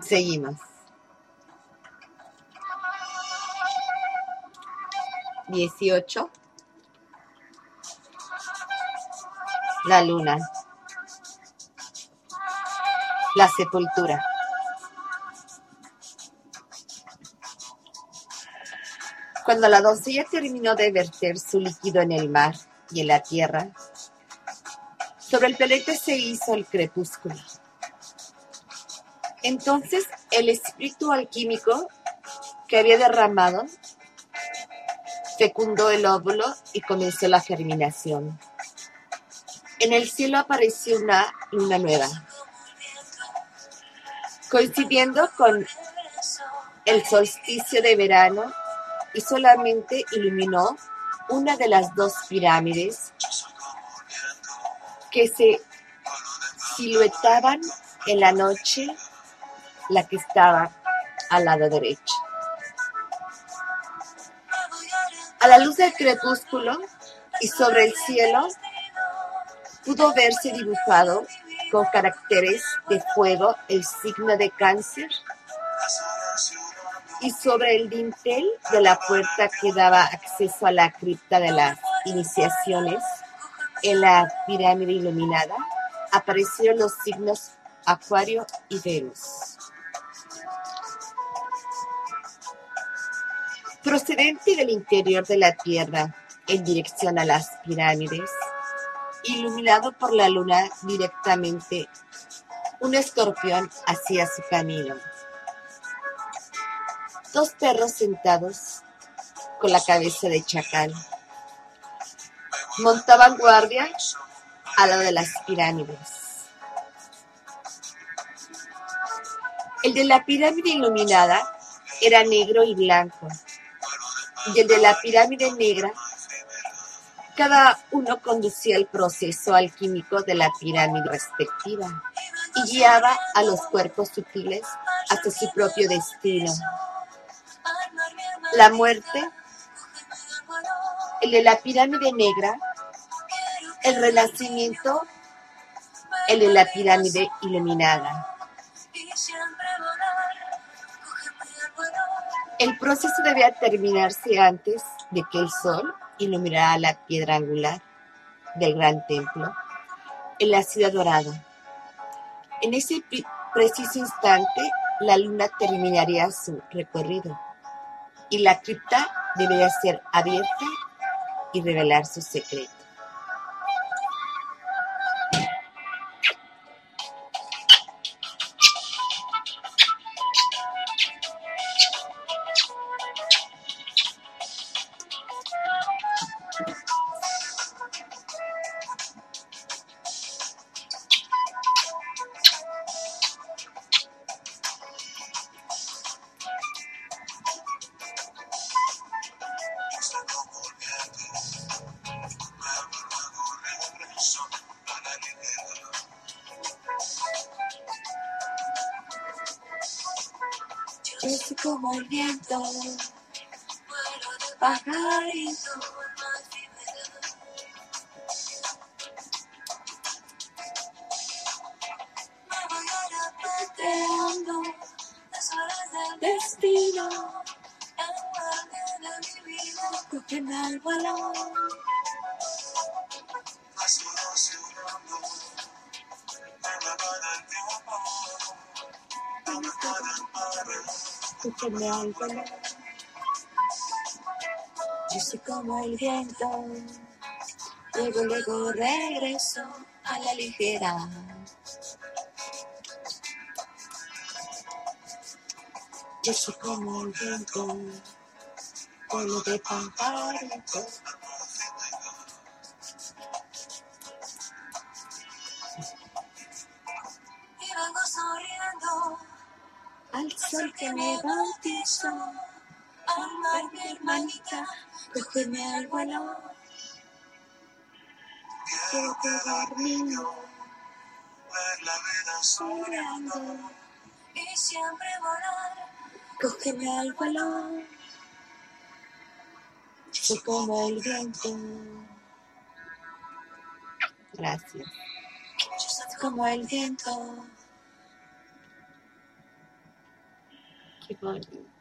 Seguimos. Dieciocho. La luna. La sepultura. Cuando la doncella terminó de verter su líquido en el mar y en la tierra, sobre el pelete se hizo el crepúsculo. Entonces el espíritu alquímico que había derramado fecundó el óvulo y comenzó la germinación. En el cielo apareció una luna nueva, coincidiendo con el solsticio de verano y solamente iluminó una de las dos pirámides que se siluetaban en la noche la que estaba al lado derecho. A la luz del crepúsculo y sobre el cielo pudo verse dibujado con caracteres de fuego el signo de cáncer y sobre el dintel de la puerta que daba acceso a la cripta de las iniciaciones en la pirámide iluminada aparecieron los signos Acuario y Venus. Procedente del interior de la Tierra en dirección a las pirámides, iluminado por la luna directamente, un escorpión hacía su camino. Dos perros sentados con la cabeza de chacal montaban guardia al lado de las pirámides. El de la pirámide iluminada era negro y blanco, y el de la pirámide negra, cada uno conducía el proceso alquímico de la pirámide respectiva y guiaba a los cuerpos sutiles hasta su propio destino. La muerte, el de la pirámide negra, el renacimiento, el de la pirámide iluminada. El proceso debía terminarse antes de que el sol iluminara la piedra angular del gran templo en la ciudad dorada. En ese preciso instante, la luna terminaría su recorrido y la cripta debería ser abierta y revelar su secreto. Yo soy como el viento, pajarito. Vida, cogen al balón. Cógeme al balón. Yo soy como el viento, luego, luego regreso a la ligera. Yo soy como el viento, pueblo de Pamparo. Y vengo sonriendo Al sol que me bautizó, amar mi hermanita, cógeme al vuelo. Quiero quedar mío, ver la vida soñando. y siempre volar. Cógeme al vuelo. Soy como el viento. Gracias. Como el viento. Qué bonito.